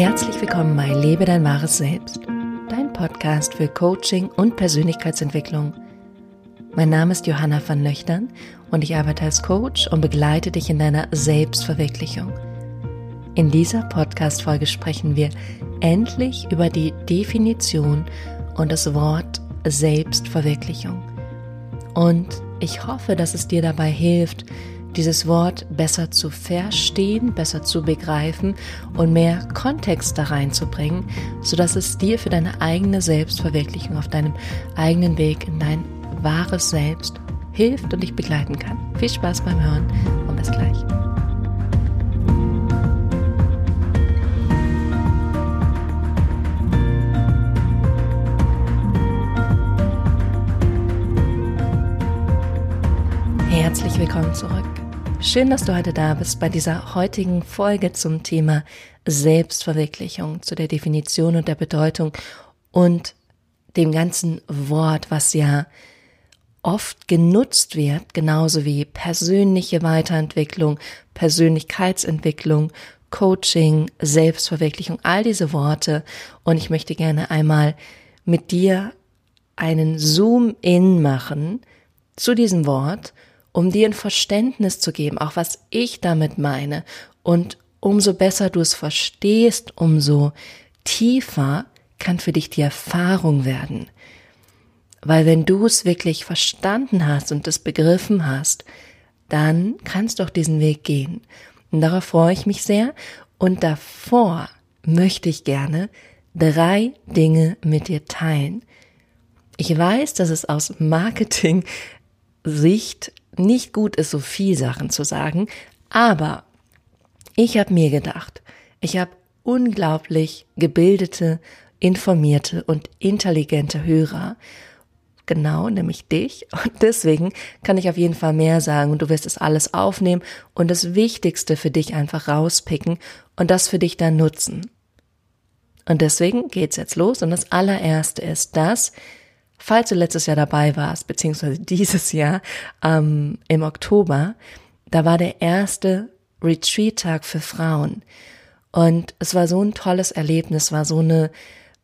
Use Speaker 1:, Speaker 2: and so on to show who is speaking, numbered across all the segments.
Speaker 1: Herzlich willkommen bei Lebe dein wahres Selbst, dein Podcast für Coaching und Persönlichkeitsentwicklung. Mein Name ist Johanna van Löchtern und ich arbeite als Coach und begleite dich in deiner Selbstverwirklichung. In dieser Podcast-Folge sprechen wir endlich über die Definition und das Wort Selbstverwirklichung. Und ich hoffe, dass es dir dabei hilft, dieses Wort besser zu verstehen, besser zu begreifen und mehr Kontext da reinzubringen, sodass es dir für deine eigene Selbstverwirklichung auf deinem eigenen Weg in dein wahres Selbst hilft und dich begleiten kann. Viel Spaß beim Hören und bis gleich. Herzlich willkommen zurück. Schön, dass du heute da bist bei dieser heutigen Folge zum Thema Selbstverwirklichung, zu der Definition und der Bedeutung und dem ganzen Wort, was ja oft genutzt wird, genauso wie persönliche Weiterentwicklung, Persönlichkeitsentwicklung, Coaching, Selbstverwirklichung, all diese Worte. Und ich möchte gerne einmal mit dir einen Zoom-in machen zu diesem Wort um dir ein Verständnis zu geben, auch was ich damit meine. Und umso besser du es verstehst, umso tiefer kann für dich die Erfahrung werden. Weil wenn du es wirklich verstanden hast und es begriffen hast, dann kannst du auch diesen Weg gehen. Und darauf freue ich mich sehr. Und davor möchte ich gerne drei Dinge mit dir teilen. Ich weiß, dass es aus Marketing Sicht nicht gut ist, so viel Sachen zu sagen, aber ich habe mir gedacht, ich habe unglaublich gebildete, informierte und intelligente Hörer. Genau, nämlich dich. Und deswegen kann ich auf jeden Fall mehr sagen und du wirst es alles aufnehmen und das Wichtigste für dich einfach rauspicken und das für dich dann nutzen. Und deswegen geht's jetzt los und das allererste ist das, falls du letztes Jahr dabei warst, beziehungsweise dieses Jahr ähm, im Oktober, da war der erste Retreat-Tag für Frauen. Und es war so ein tolles Erlebnis, war so eine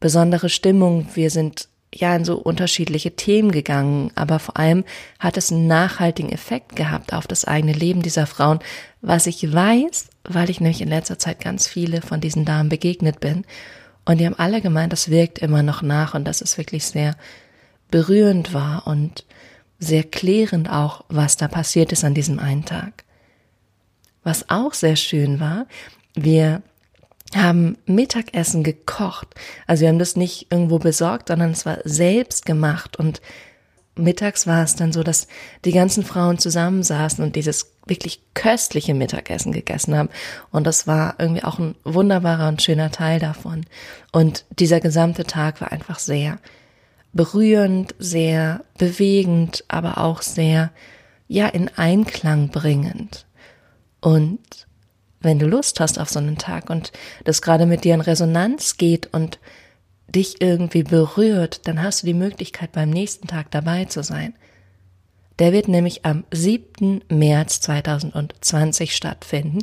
Speaker 1: besondere Stimmung. Wir sind ja in so unterschiedliche Themen gegangen, aber vor allem hat es einen nachhaltigen Effekt gehabt auf das eigene Leben dieser Frauen, was ich weiß, weil ich nämlich in letzter Zeit ganz viele von diesen Damen begegnet bin. Und die haben alle gemeint, das wirkt immer noch nach und das ist wirklich sehr berührend war und sehr klärend auch, was da passiert ist an diesem einen Tag. Was auch sehr schön war, wir haben Mittagessen gekocht. Also wir haben das nicht irgendwo besorgt, sondern es war selbst gemacht und mittags war es dann so, dass die ganzen Frauen zusammensaßen und dieses wirklich köstliche Mittagessen gegessen haben. Und das war irgendwie auch ein wunderbarer und schöner Teil davon. Und dieser gesamte Tag war einfach sehr berührend, sehr bewegend, aber auch sehr, ja, in Einklang bringend. Und wenn du Lust hast auf so einen Tag und das gerade mit dir in Resonanz geht und dich irgendwie berührt, dann hast du die Möglichkeit, beim nächsten Tag dabei zu sein. Der wird nämlich am 7. März 2020 stattfinden.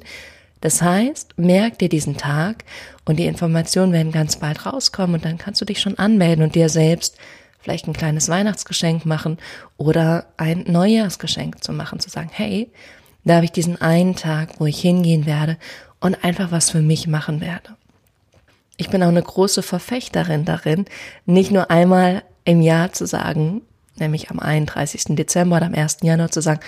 Speaker 1: Das heißt, merk dir diesen Tag und die Informationen werden ganz bald rauskommen und dann kannst du dich schon anmelden und dir selbst vielleicht ein kleines Weihnachtsgeschenk machen oder ein Neujahrsgeschenk zu machen, zu sagen, hey, da habe ich diesen einen Tag, wo ich hingehen werde und einfach was für mich machen werde. Ich bin auch eine große Verfechterin darin, nicht nur einmal im Jahr zu sagen, nämlich am 31. Dezember oder am 1. Januar zu sagen,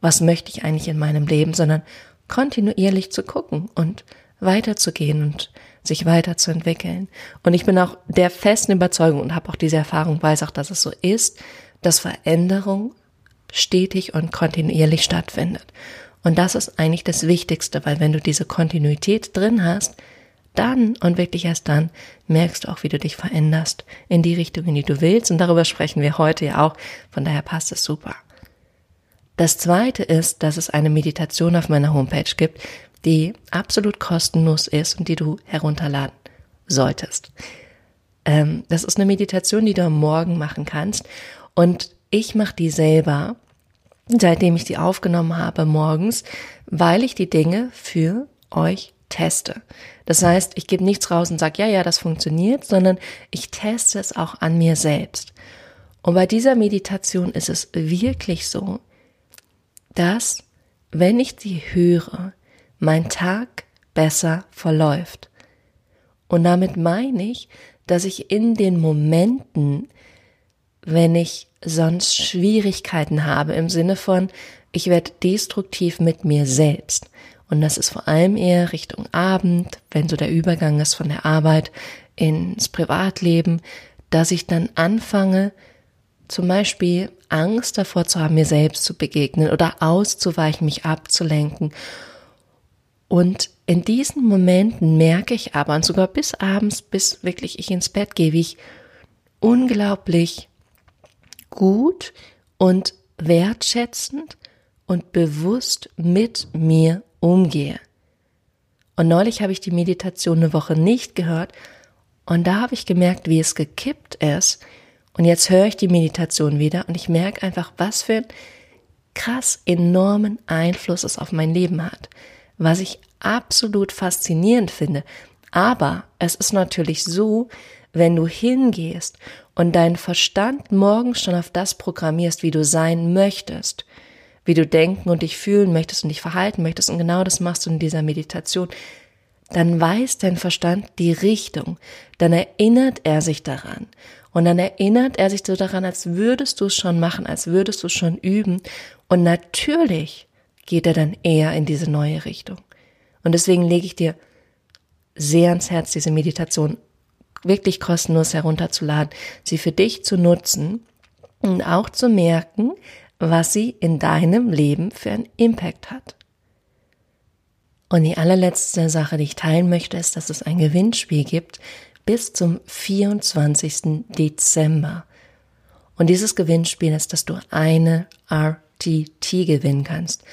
Speaker 1: was möchte ich eigentlich in meinem Leben, sondern kontinuierlich zu gucken und weiterzugehen und sich weiterzuentwickeln. Und ich bin auch der festen Überzeugung und habe auch diese Erfahrung, weiß auch, dass es so ist, dass Veränderung stetig und kontinuierlich stattfindet. Und das ist eigentlich das Wichtigste, weil wenn du diese Kontinuität drin hast, dann und wirklich erst dann merkst du auch, wie du dich veränderst in die Richtung, in die du willst. Und darüber sprechen wir heute ja auch. Von daher passt es super. Das zweite ist, dass es eine Meditation auf meiner Homepage gibt, die absolut kostenlos ist und die du herunterladen solltest. Ähm, das ist eine Meditation, die du am Morgen machen kannst. Und ich mache die selber, seitdem ich die aufgenommen habe morgens, weil ich die Dinge für euch teste. Das heißt, ich gebe nichts raus und sage, ja, ja, das funktioniert, sondern ich teste es auch an mir selbst. Und bei dieser Meditation ist es wirklich so, dass, wenn ich sie höre, mein Tag besser verläuft. Und damit meine ich, dass ich in den Momenten, wenn ich sonst Schwierigkeiten habe, im Sinne von, ich werde destruktiv mit mir selbst. Und das ist vor allem eher Richtung Abend, wenn so der Übergang ist von der Arbeit ins Privatleben, dass ich dann anfange, zum Beispiel Angst davor zu haben, mir selbst zu begegnen oder auszuweichen, mich abzulenken. Und in diesen Momenten merke ich aber, und sogar bis abends, bis wirklich ich ins Bett gehe, wie ich unglaublich gut und wertschätzend und bewusst mit mir umgehe. Und neulich habe ich die Meditation eine Woche nicht gehört und da habe ich gemerkt, wie es gekippt ist. Und jetzt höre ich die Meditation wieder und ich merke einfach, was für einen krass enormen Einfluss es auf mein Leben hat. Was ich absolut faszinierend finde. Aber es ist natürlich so, wenn du hingehst und deinen Verstand morgens schon auf das programmierst, wie du sein möchtest, wie du denken und dich fühlen möchtest und dich verhalten möchtest, und genau das machst du in dieser Meditation, dann weiß dein Verstand die Richtung, dann erinnert er sich daran. Und dann erinnert er sich so daran, als würdest du es schon machen, als würdest du es schon üben. Und natürlich geht er dann eher in diese neue Richtung. Und deswegen lege ich dir sehr ans Herz, diese Meditation wirklich kostenlos herunterzuladen, sie für dich zu nutzen und auch zu merken, was sie in deinem Leben für einen Impact hat. Und die allerletzte Sache, die ich teilen möchte, ist, dass es ein Gewinnspiel gibt bis zum 24. Dezember. Und dieses Gewinnspiel ist, dass du eine RTT gewinnen kannst.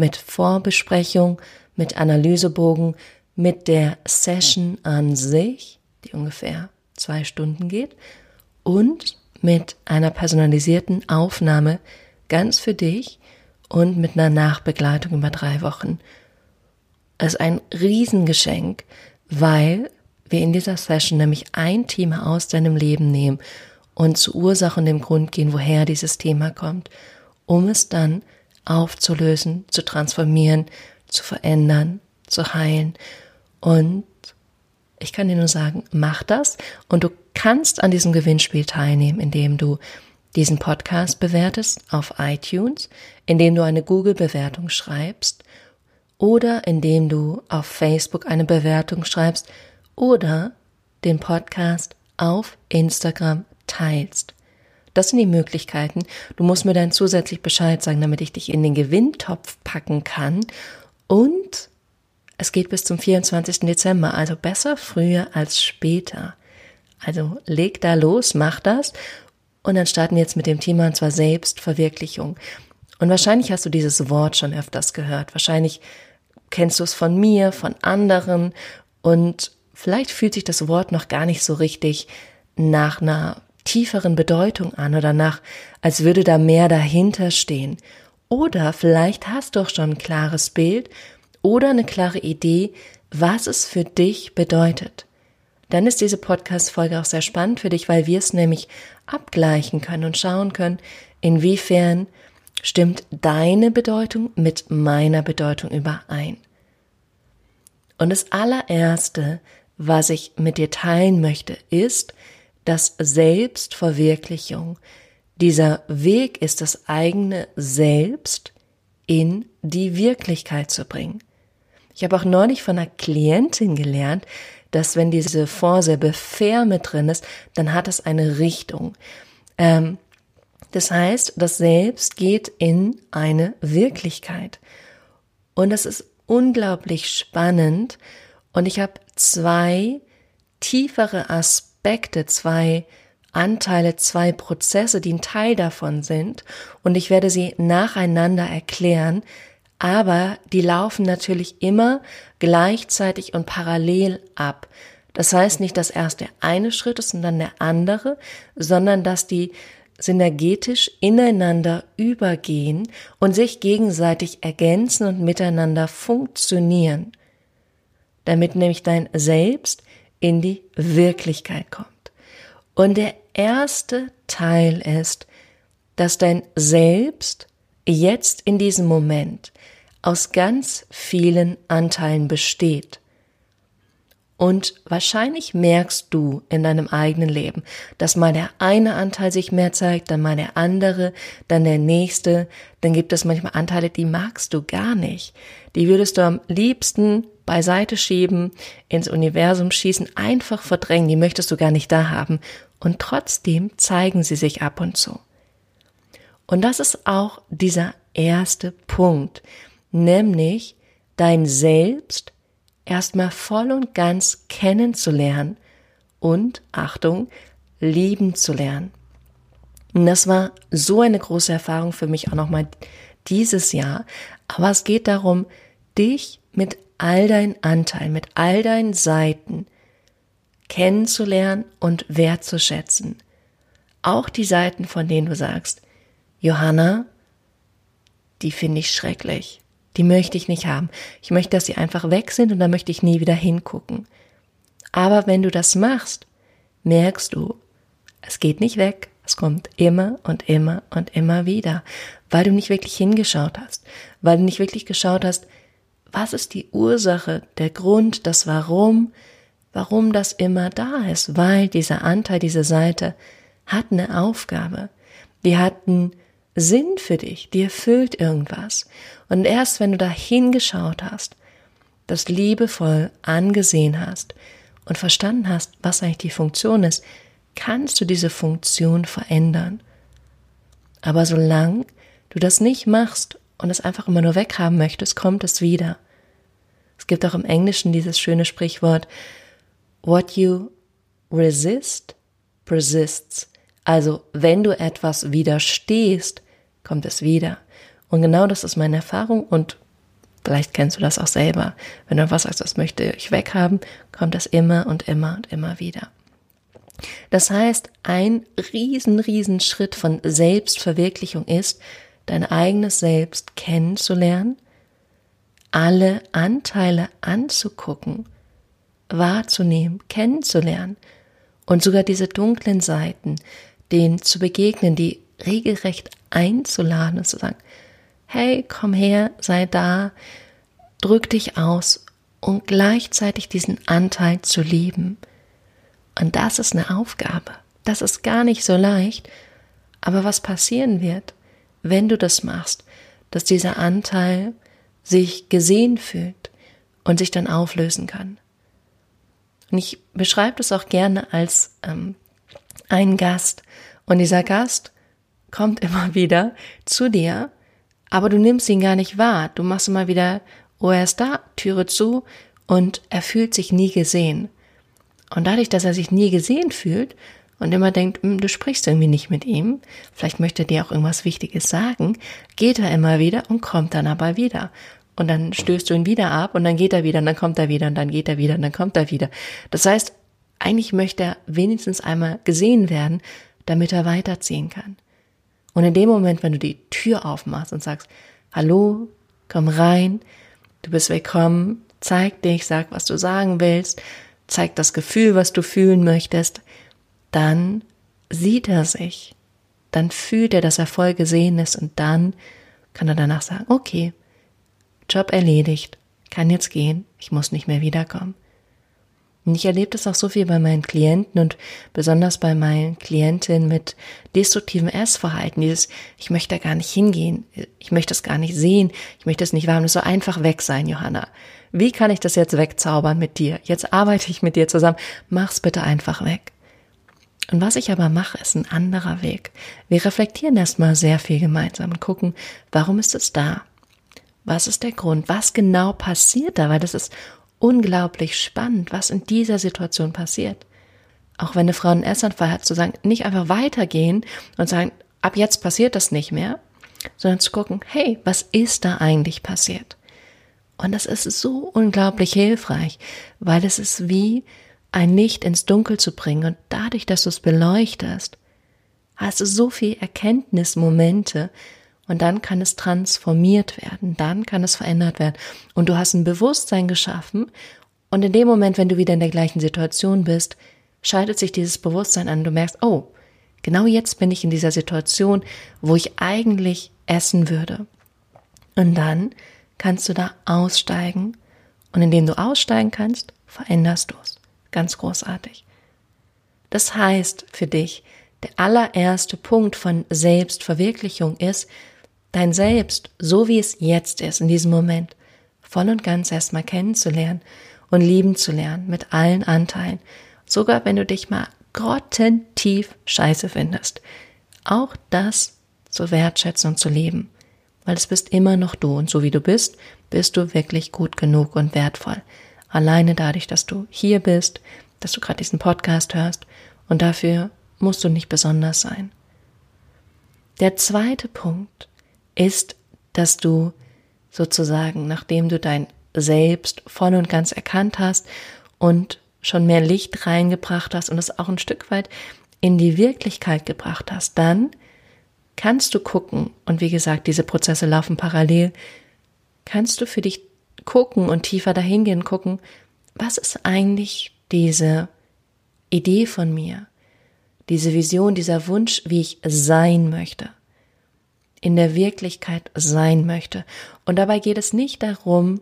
Speaker 1: Mit Vorbesprechung, mit Analysebogen, mit der Session an sich, die ungefähr zwei Stunden geht, und mit einer personalisierten Aufnahme ganz für dich und mit einer Nachbegleitung über drei Wochen. Es ist ein Riesengeschenk, weil wir in dieser Session nämlich ein Thema aus deinem Leben nehmen und zur Ursache und dem Grund gehen, woher dieses Thema kommt, um es dann aufzulösen, zu transformieren, zu verändern, zu heilen. Und ich kann dir nur sagen, mach das und du kannst an diesem Gewinnspiel teilnehmen, indem du diesen Podcast bewertest auf iTunes, indem du eine Google-Bewertung schreibst oder indem du auf Facebook eine Bewertung schreibst oder den Podcast auf Instagram teilst. Das sind die Möglichkeiten. Du musst mir dann zusätzlich Bescheid sagen, damit ich dich in den Gewinntopf packen kann. Und es geht bis zum 24. Dezember, also besser früher als später. Also leg da los, mach das und dann starten wir jetzt mit dem Thema, und zwar Selbstverwirklichung. Und wahrscheinlich hast du dieses Wort schon öfters gehört. Wahrscheinlich kennst du es von mir, von anderen. Und vielleicht fühlt sich das Wort noch gar nicht so richtig nach einer tieferen Bedeutung an oder nach, als würde da mehr dahinter stehen. Oder vielleicht hast du auch schon ein klares Bild oder eine klare Idee, was es für dich bedeutet dann ist diese Podcast-Folge auch sehr spannend für dich, weil wir es nämlich abgleichen können und schauen können, inwiefern stimmt deine Bedeutung mit meiner Bedeutung überein. Und das allererste, was ich mit dir teilen möchte, ist, dass Selbstverwirklichung, dieser Weg ist, das eigene Selbst in die Wirklichkeit zu bringen. Ich habe auch neulich von einer Klientin gelernt, dass wenn diese Vorsilbe fair mit drin ist, dann hat es eine Richtung. Ähm, das heißt, das Selbst geht in eine Wirklichkeit. Und das ist unglaublich spannend. Und ich habe zwei tiefere Aspekte, zwei Anteile, zwei Prozesse, die ein Teil davon sind. Und ich werde sie nacheinander erklären, aber die laufen natürlich immer gleichzeitig und parallel ab. Das heißt nicht, dass erst der eine Schritt ist und dann der andere, sondern dass die synergetisch ineinander übergehen und sich gegenseitig ergänzen und miteinander funktionieren. damit nämlich dein Selbst in die Wirklichkeit kommt. Und der erste Teil ist, dass dein Selbst jetzt in diesem Moment aus ganz vielen Anteilen besteht. Und wahrscheinlich merkst du in deinem eigenen Leben, dass mal der eine Anteil sich mehr zeigt, dann mal der andere, dann der nächste. Dann gibt es manchmal Anteile, die magst du gar nicht. Die würdest du am liebsten beiseite schieben, ins Universum schießen, einfach verdrängen. Die möchtest du gar nicht da haben. Und trotzdem zeigen sie sich ab und zu. Und das ist auch dieser erste Punkt, nämlich dein Selbst erstmal voll und ganz kennenzulernen und, Achtung, lieben zu lernen. Und das war so eine große Erfahrung für mich auch nochmal dieses Jahr. Aber es geht darum, dich mit all deinen Anteilen, mit all deinen Seiten kennenzulernen und wertzuschätzen. Auch die Seiten, von denen du sagst, Johanna, die finde ich schrecklich. Die möchte ich nicht haben. Ich möchte, dass sie einfach weg sind und dann möchte ich nie wieder hingucken. Aber wenn du das machst, merkst du, es geht nicht weg. Es kommt immer und immer und immer wieder, weil du nicht wirklich hingeschaut hast, weil du nicht wirklich geschaut hast, was ist die Ursache, der Grund, das Warum, warum das immer da ist, weil dieser Anteil, diese Seite hat eine Aufgabe, die hat einen Sinn für dich, die erfüllt irgendwas. Und erst wenn du da hingeschaut hast, das liebevoll angesehen hast und verstanden hast, was eigentlich die Funktion ist, kannst du diese Funktion verändern. Aber solange du das nicht machst und es einfach immer nur weghaben möchtest, kommt es wieder. Es gibt auch im Englischen dieses schöne Sprichwort, what you resist persists. Also wenn du etwas widerstehst, kommt es wieder. Und genau das ist meine Erfahrung und vielleicht kennst du das auch selber. Wenn du was sagst, das möchte ich weghaben, kommt das immer und immer und immer wieder. Das heißt, ein riesen, riesen Schritt von Selbstverwirklichung ist, dein eigenes Selbst kennenzulernen, alle Anteile anzugucken, wahrzunehmen, kennenzulernen und sogar diese dunklen Seiten, denen zu begegnen, die regelrecht einzuladen und zu sagen, hey, komm her, sei da, drück dich aus und gleichzeitig diesen Anteil zu lieben. Und das ist eine Aufgabe. Das ist gar nicht so leicht. Aber was passieren wird, wenn du das machst, dass dieser Anteil sich gesehen fühlt und sich dann auflösen kann. Und ich beschreibe das auch gerne als ähm, einen Gast. Und dieser Gast kommt immer wieder zu dir, aber du nimmst ihn gar nicht wahr. Du machst immer wieder, oh, er ist da, Türe zu und er fühlt sich nie gesehen. Und dadurch, dass er sich nie gesehen fühlt und immer denkt, hm, du sprichst irgendwie nicht mit ihm, vielleicht möchte er dir auch irgendwas Wichtiges sagen, geht er immer wieder und kommt dann aber wieder. Und dann stößt du ihn wieder ab und dann geht er wieder und dann kommt er wieder und dann geht er wieder und dann kommt er wieder. Das heißt, eigentlich möchte er wenigstens einmal gesehen werden, damit er weiterziehen kann. Und in dem Moment, wenn du die Tür aufmachst und sagst, hallo, komm rein, du bist willkommen, zeig dich, sag, was du sagen willst, zeig das Gefühl, was du fühlen möchtest, dann sieht er sich, dann fühlt er, dass er voll gesehen ist und dann kann er danach sagen, okay, Job erledigt, kann jetzt gehen, ich muss nicht mehr wiederkommen. Und ich erlebe das auch so viel bei meinen Klienten und besonders bei meinen Klientinnen mit destruktivem Essverhalten. Dieses, ich möchte da gar nicht hingehen, ich möchte es gar nicht sehen, ich möchte es nicht wahrnehmen, es soll einfach weg sein, Johanna. Wie kann ich das jetzt wegzaubern mit dir? Jetzt arbeite ich mit dir zusammen, mach's bitte einfach weg. Und was ich aber mache, ist ein anderer Weg. Wir reflektieren erstmal sehr viel gemeinsam und gucken, warum ist es da? Was ist der Grund? Was genau passiert da? Weil das ist unglaublich spannend, was in dieser Situation passiert. Auch wenn eine Frau einen Essanfall hat, zu sagen, nicht einfach weitergehen und sagen, ab jetzt passiert das nicht mehr, sondern zu gucken, hey, was ist da eigentlich passiert? Und das ist so unglaublich hilfreich, weil es ist wie ein Licht ins Dunkel zu bringen und dadurch, dass du es beleuchtest, hast du so viel Erkenntnismomente, und dann kann es transformiert werden, dann kann es verändert werden. Und du hast ein Bewusstsein geschaffen Und in dem Moment, wenn du wieder in der gleichen Situation bist, schaltet sich dieses Bewusstsein an. Du merkst, oh, genau jetzt bin ich in dieser Situation, wo ich eigentlich essen würde. Und dann kannst du da aussteigen. Und indem du aussteigen kannst, veränderst du es. Ganz großartig. Das heißt für dich, der allererste Punkt von Selbstverwirklichung ist, dein Selbst, so wie es jetzt ist, in diesem Moment, voll und ganz erstmal kennenzulernen und lieben zu lernen mit allen Anteilen. Sogar wenn du dich mal grottentief scheiße findest. Auch das zu wertschätzen und zu leben. Weil es bist immer noch du und so wie du bist, bist du wirklich gut genug und wertvoll. Alleine dadurch, dass du hier bist, dass du gerade diesen Podcast hörst und dafür musst du nicht besonders sein. Der zweite Punkt ist, dass du sozusagen, nachdem du dein Selbst voll und ganz erkannt hast und schon mehr Licht reingebracht hast und es auch ein Stück weit in die Wirklichkeit gebracht hast, dann kannst du gucken, und wie gesagt, diese Prozesse laufen parallel, kannst du für dich gucken und tiefer dahingehen gucken, was ist eigentlich diese Idee von mir, diese Vision, dieser Wunsch, wie ich sein möchte, in der Wirklichkeit sein möchte. Und dabei geht es nicht darum,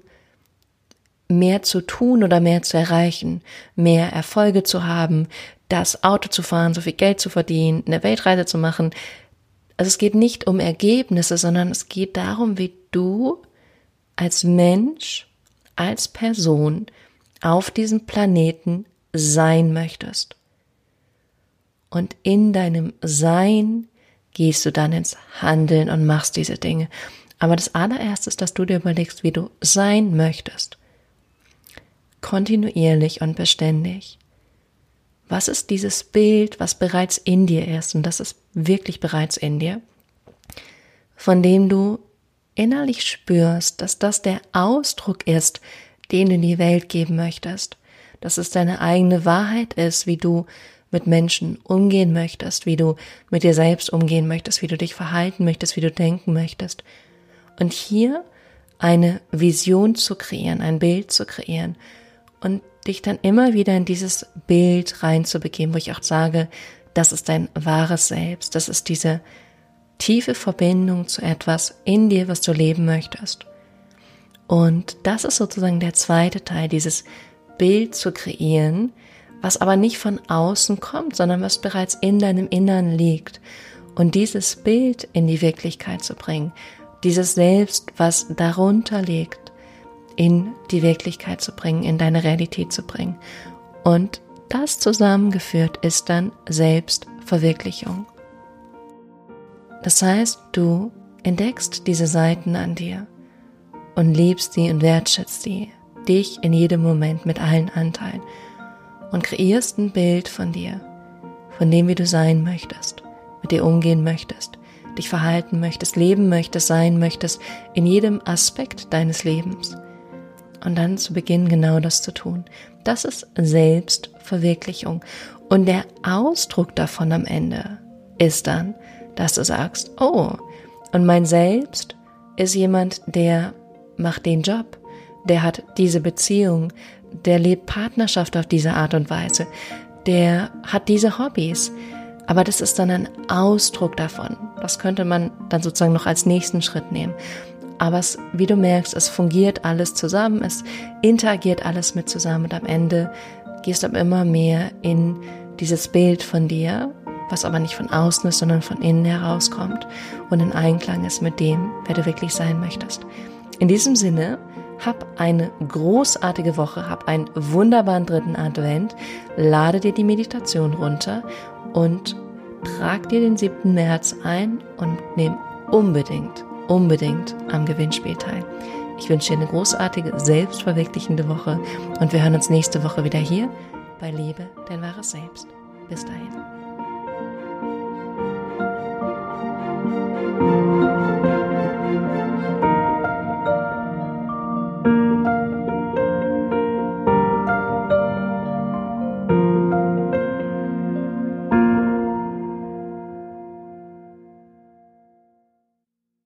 Speaker 1: mehr zu tun oder mehr zu erreichen, mehr Erfolge zu haben, das Auto zu fahren, so viel Geld zu verdienen, eine Weltreise zu machen. Also es geht nicht um Ergebnisse, sondern es geht darum, wie du als Mensch, als Person auf diesem Planeten sein möchtest. Und in deinem Sein gehst du dann ins Handeln und machst diese Dinge. Aber das allererste ist, dass du dir überlegst, wie du sein möchtest kontinuierlich und beständig. Was ist dieses Bild, was bereits in dir ist, und das ist wirklich bereits in dir, von dem du innerlich spürst, dass das der Ausdruck ist, den du in die Welt geben möchtest, dass es deine eigene Wahrheit ist, wie du mit Menschen umgehen möchtest, wie du mit dir selbst umgehen möchtest, wie du dich verhalten möchtest, wie du denken möchtest. Und hier eine Vision zu kreieren, ein Bild zu kreieren, und dich dann immer wieder in dieses Bild reinzubegeben, wo ich auch sage, das ist dein wahres Selbst, das ist diese tiefe Verbindung zu etwas in dir, was du leben möchtest. Und das ist sozusagen der zweite Teil, dieses Bild zu kreieren, was aber nicht von außen kommt, sondern was bereits in deinem Innern liegt. Und dieses Bild in die Wirklichkeit zu bringen, dieses Selbst, was darunter liegt, in die Wirklichkeit zu bringen, in deine Realität zu bringen. Und das zusammengeführt ist dann Selbstverwirklichung. Das heißt, du entdeckst diese Seiten an dir und liebst sie und wertschätzt sie, dich in jedem Moment mit allen Anteilen und kreierst ein Bild von dir, von dem, wie du sein möchtest, mit dir umgehen möchtest, dich verhalten möchtest, leben möchtest, sein möchtest, in jedem Aspekt deines Lebens und dann zu Beginn genau das zu tun. Das ist Selbstverwirklichung. Und der Ausdruck davon am Ende ist dann, dass du sagst, oh, und mein Selbst ist jemand, der macht den Job, der hat diese Beziehung, der lebt Partnerschaft auf diese Art und Weise, der hat diese Hobbys. Aber das ist dann ein Ausdruck davon. Das könnte man dann sozusagen noch als nächsten Schritt nehmen. Aber es, wie du merkst, es fungiert alles zusammen, es interagiert alles mit zusammen und am Ende gehst du immer mehr in dieses Bild von dir, was aber nicht von außen ist, sondern von innen herauskommt und in Einklang ist mit dem, wer du wirklich sein möchtest. In diesem Sinne, hab eine großartige Woche, hab einen wunderbaren dritten Advent, lade dir die Meditation runter und trag dir den 7. März ein und nimm unbedingt unbedingt am Gewinnspiel teil. Ich wünsche dir eine großartige, selbstverwirklichende Woche und wir hören uns nächste Woche wieder hier bei Liebe, dein wahres Selbst. Bis dahin. Música